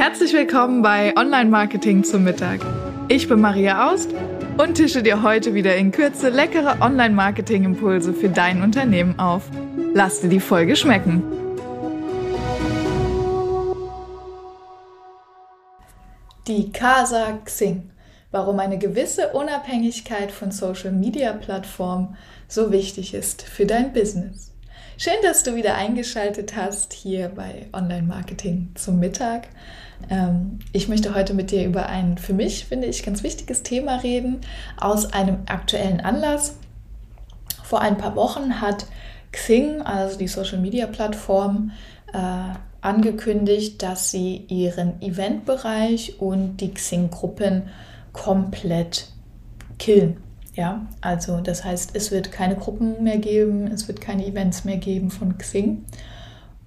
Herzlich willkommen bei Online Marketing zum Mittag. Ich bin Maria Aust und tische dir heute wieder in Kürze leckere Online Marketing Impulse für dein Unternehmen auf. Lass dir die Folge schmecken. Die Casa Xing. Warum eine gewisse Unabhängigkeit von Social Media Plattformen so wichtig ist für dein Business. Schön, dass du wieder eingeschaltet hast hier bei Online Marketing zum Mittag. Ähm, ich möchte heute mit dir über ein für mich, finde ich, ganz wichtiges Thema reden, aus einem aktuellen Anlass. Vor ein paar Wochen hat Xing, also die Social-Media-Plattform, äh, angekündigt, dass sie ihren Eventbereich und die Xing-Gruppen komplett killen. Ja, also das heißt, es wird keine Gruppen mehr geben, es wird keine Events mehr geben von Xing.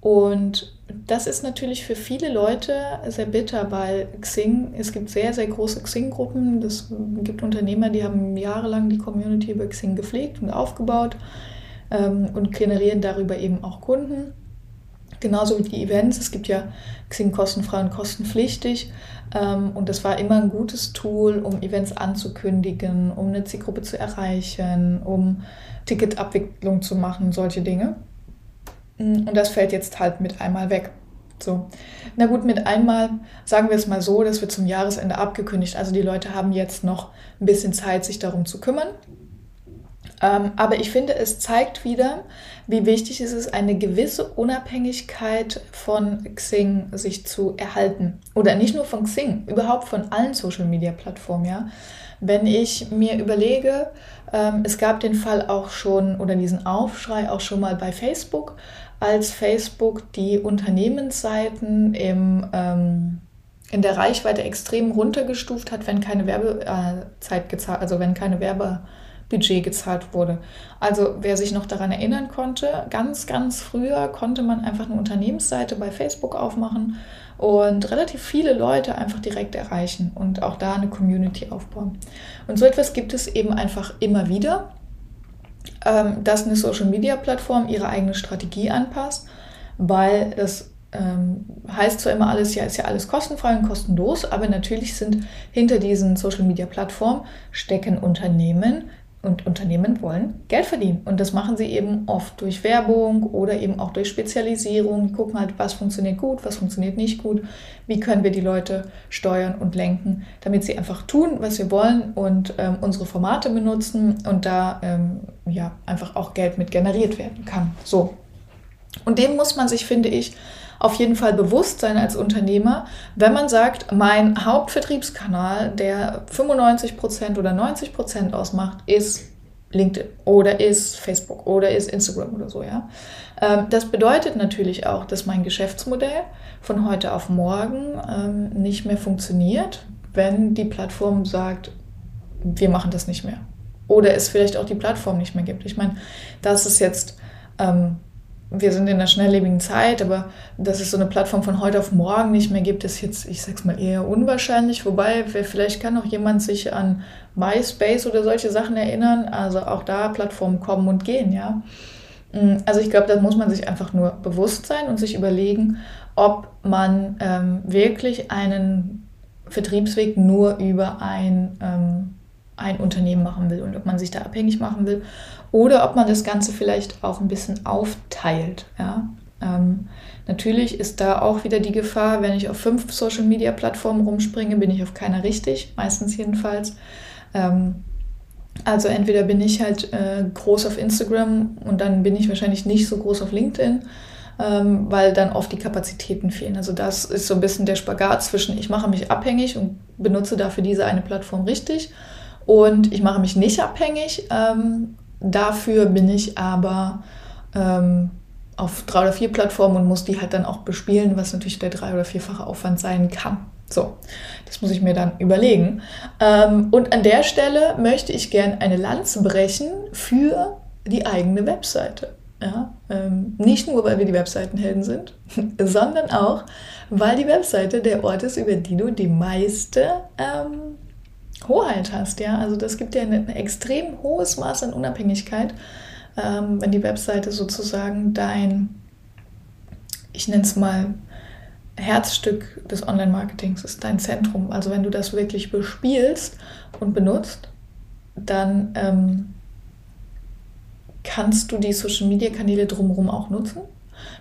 Und das ist natürlich für viele Leute sehr bitter, weil Xing, es gibt sehr, sehr große Xing-Gruppen. Es gibt Unternehmer, die haben jahrelang die Community über Xing gepflegt und aufgebaut ähm, und generieren darüber eben auch Kunden. Genauso wie die Events. Es gibt ja Xing kostenfrei und kostenpflichtig. Ähm, und das war immer ein gutes Tool, um Events anzukündigen, um eine Zielgruppe zu erreichen, um Ticketabwicklung zu machen, solche Dinge. Mm, und das fällt jetzt halt mit einmal weg. So. Na gut, mit einmal sagen wir es mal so, das wird zum Jahresende abgekündigt. Also die Leute haben jetzt noch ein bisschen Zeit, sich darum zu kümmern. Ähm, aber ich finde, es zeigt wieder, wie wichtig es ist, eine gewisse Unabhängigkeit von Xing sich zu erhalten. Oder nicht nur von Xing, überhaupt von allen Social-Media-Plattformen. Ja? Wenn ich mir überlege, ähm, es gab den Fall auch schon oder diesen Aufschrei auch schon mal bei Facebook, als Facebook die Unternehmensseiten im, ähm, in der Reichweite extrem runtergestuft hat, wenn keine Werbezeit gezahlt, also wenn keine Werbe Budget gezahlt wurde. Also wer sich noch daran erinnern konnte, ganz, ganz früher konnte man einfach eine Unternehmensseite bei Facebook aufmachen und relativ viele Leute einfach direkt erreichen und auch da eine Community aufbauen. Und so etwas gibt es eben einfach immer wieder, ähm, dass eine Social-Media-Plattform ihre eigene Strategie anpasst, weil das ähm, heißt zwar immer alles, ja, ist ja alles kostenfrei und kostenlos, aber natürlich sind hinter diesen Social Media Plattformen stecken Unternehmen, und Unternehmen wollen Geld verdienen. Und das machen sie eben oft durch Werbung oder eben auch durch Spezialisierung. Die gucken halt, was funktioniert gut, was funktioniert nicht gut. Wie können wir die Leute steuern und lenken, damit sie einfach tun, was wir wollen und ähm, unsere Formate benutzen und da ähm, ja einfach auch Geld mit generiert werden kann. So. Und dem muss man sich, finde ich, auf jeden Fall bewusst sein als Unternehmer, wenn man sagt, mein Hauptvertriebskanal, der 95% oder 90% ausmacht, ist LinkedIn oder ist Facebook oder ist Instagram oder so, ja. Ähm, das bedeutet natürlich auch, dass mein Geschäftsmodell von heute auf morgen ähm, nicht mehr funktioniert, wenn die Plattform sagt, wir machen das nicht mehr. Oder es vielleicht auch die Plattform nicht mehr gibt. Ich meine, das ist jetzt ähm, wir sind in einer schnelllebigen Zeit, aber dass es so eine Plattform von heute auf morgen nicht mehr gibt, ist jetzt, ich sag's mal, eher unwahrscheinlich. Wobei, vielleicht kann auch jemand sich an MySpace oder solche Sachen erinnern. Also auch da Plattformen kommen und gehen, ja. Mm, also ich glaube, da muss man sich einfach nur bewusst sein und sich überlegen, ob man ähm, wirklich einen Vertriebsweg nur über ein ähm, ein Unternehmen machen will und ob man sich da abhängig machen will oder ob man das Ganze vielleicht auch ein bisschen aufteilt. Ja? Ähm, natürlich ist da auch wieder die Gefahr, wenn ich auf fünf Social-Media-Plattformen rumspringe, bin ich auf keiner richtig, meistens jedenfalls. Ähm, also entweder bin ich halt äh, groß auf Instagram und dann bin ich wahrscheinlich nicht so groß auf LinkedIn, ähm, weil dann oft die Kapazitäten fehlen. Also das ist so ein bisschen der Spagat zwischen, ich mache mich abhängig und benutze dafür diese eine Plattform richtig und ich mache mich nicht abhängig. Ähm, dafür bin ich aber ähm, auf drei oder vier Plattformen und muss die halt dann auch bespielen, was natürlich der drei- oder vierfache Aufwand sein kann. So, das muss ich mir dann überlegen. Ähm, und an der Stelle möchte ich gerne eine Lanze brechen für die eigene Webseite. Ja, ähm, nicht nur, weil wir die Webseitenhelden sind, sondern auch, weil die Webseite der Ort ist, über die du die meiste ähm, Hoheit hast, ja. Also das gibt dir ein, ein extrem hohes Maß an Unabhängigkeit, ähm, wenn die Webseite sozusagen dein, ich nenne es mal, Herzstück des Online-Marketings, ist dein Zentrum. Also wenn du das wirklich bespielst und benutzt, dann ähm, kannst du die Social-Media-Kanäle drumherum auch nutzen,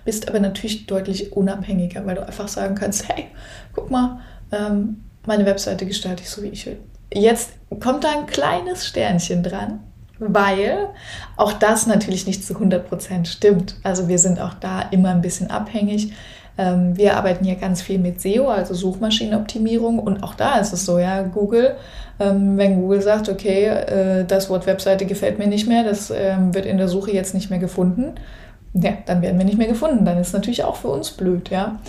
bist aber natürlich deutlich unabhängiger, weil du einfach sagen kannst, hey, guck mal, ähm, meine Webseite gestalte ich so, wie ich will. Jetzt kommt da ein kleines Sternchen dran, weil auch das natürlich nicht zu 100% stimmt. Also wir sind auch da immer ein bisschen abhängig. Ähm, wir arbeiten ja ganz viel mit SEO, also Suchmaschinenoptimierung. Und auch da ist es so, ja, Google, ähm, wenn Google sagt, okay, äh, das Wort Webseite gefällt mir nicht mehr, das ähm, wird in der Suche jetzt nicht mehr gefunden, ja, dann werden wir nicht mehr gefunden. Dann ist natürlich auch für uns blöd, ja.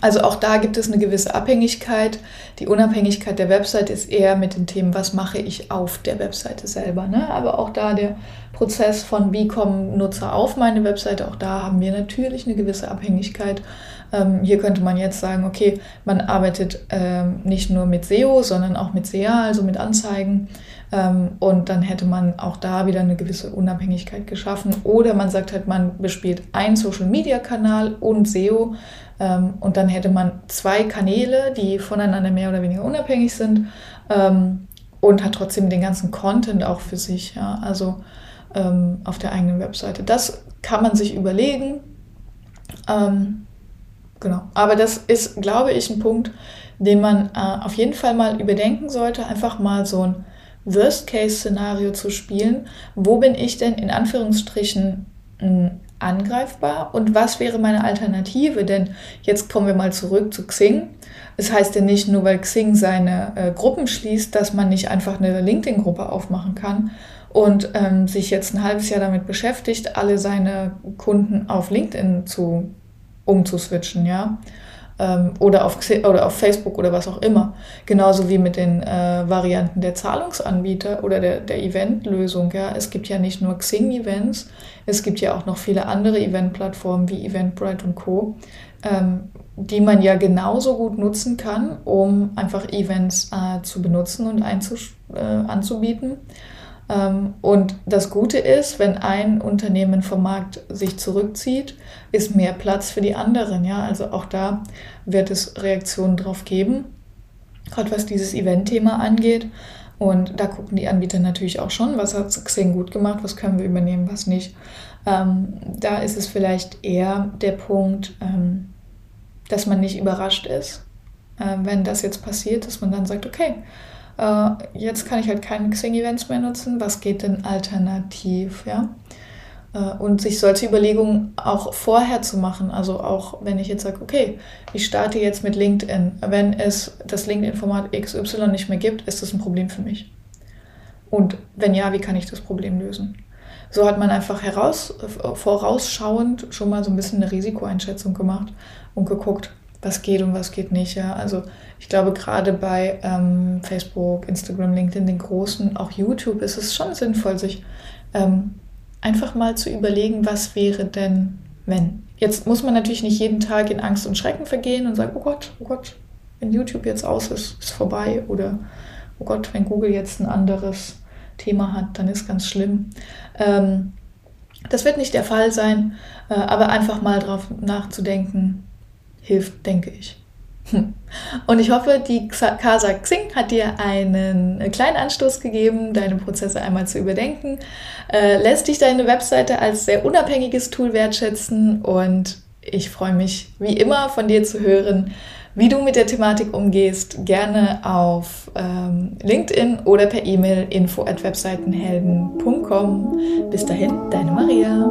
Also auch da gibt es eine gewisse Abhängigkeit. Die Unabhängigkeit der Website ist eher mit den Themen, was mache ich auf der Webseite selber. Ne? Aber auch da der Prozess von, wie kommen Nutzer auf meine Webseite, auch da haben wir natürlich eine gewisse Abhängigkeit. Ähm, hier könnte man jetzt sagen, okay, man arbeitet ähm, nicht nur mit SEO, sondern auch mit SEA, also mit Anzeigen. Ähm, und dann hätte man auch da wieder eine gewisse Unabhängigkeit geschaffen. Oder man sagt halt, man bespielt einen Social-Media-Kanal und SEO. Ähm, und dann hätte man zwei Kanäle, die voneinander mehr oder weniger unabhängig sind. Ähm, und hat trotzdem den ganzen Content auch für sich. Ja? Also ähm, auf der eigenen Webseite. Das kann man sich überlegen. Ähm, genau. Aber das ist, glaube ich, ein Punkt, den man äh, auf jeden Fall mal überdenken sollte. Einfach mal so ein Worst-Case-Szenario zu spielen. Wo bin ich denn in Anführungsstrichen mh, hm, angreifbar und was wäre meine Alternative? Denn jetzt kommen wir mal zurück zu Xing. Es heißt ja nicht nur, weil Xing seine äh, Gruppen schließt, dass man nicht einfach eine LinkedIn-Gruppe aufmachen kann und ähm, sich jetzt ein halbes Jahr damit beschäftigt, alle seine Kunden auf LinkedIn zu umzuswitchen, ja. Ähm, oder, auf, oder auf Facebook oder was auch immer. Genauso wie mit den äh, Varianten der Zahlungsanbieter oder der, der Eventlösung. Ja. Es gibt ja nicht nur Xing-Events, es gibt ja auch noch viele andere Eventplattformen wie Eventbrite und Co., ähm, die man ja genauso gut nutzen kann, um einfach Events äh, zu benutzen und äh, anzubieten. Ähm, und das Gute ist, wenn ein Unternehmen vom Markt sich zurückzieht, ist mehr Platz für die anderen. Ja? Also auch da wird es Reaktionen drauf geben, gerade was dieses Event-Thema angeht. Und da gucken die Anbieter natürlich auch schon, was hat Xing gut gemacht, was können wir übernehmen, was nicht. Ähm, da ist es vielleicht eher der Punkt, ähm, dass man nicht überrascht ist, äh, wenn das jetzt passiert, dass man dann sagt, okay, äh, jetzt kann ich halt keine Xing-Events mehr nutzen, was geht denn alternativ, ja? Äh, und sich solche Überlegungen auch vorher zu machen, also auch wenn ich jetzt sage, okay, ich starte jetzt mit LinkedIn, wenn es das LinkedIn-Format XY nicht mehr gibt, ist das ein Problem für mich. Und wenn ja, wie kann ich das Problem lösen? So hat man einfach heraus, vorausschauend schon mal so ein bisschen eine Risikoeinschätzung gemacht und geguckt, was geht und was geht nicht. Ja? Also ich glaube, gerade bei ähm, Facebook, Instagram, LinkedIn, den großen, auch YouTube, ist es schon sinnvoll, sich ähm, einfach mal zu überlegen, was wäre denn, wenn. Jetzt muss man natürlich nicht jeden Tag in Angst und Schrecken vergehen und sagen, oh Gott, oh Gott, wenn YouTube jetzt aus ist, ist vorbei. Oder oh Gott, wenn Google jetzt ein anderes Thema hat, dann ist ganz schlimm. Ähm, das wird nicht der Fall sein, äh, aber einfach mal drauf nachzudenken, hilft, denke ich. Und ich hoffe, die Casa Xing hat dir einen kleinen Anstoß gegeben, deine Prozesse einmal zu überdenken. Äh, lässt dich deine Webseite als sehr unabhängiges Tool wertschätzen und ich freue mich wie immer von dir zu hören, wie du mit der Thematik umgehst. Gerne auf ähm, LinkedIn oder per E-Mail info at webseitenhelden.com. Bis dahin, deine Maria.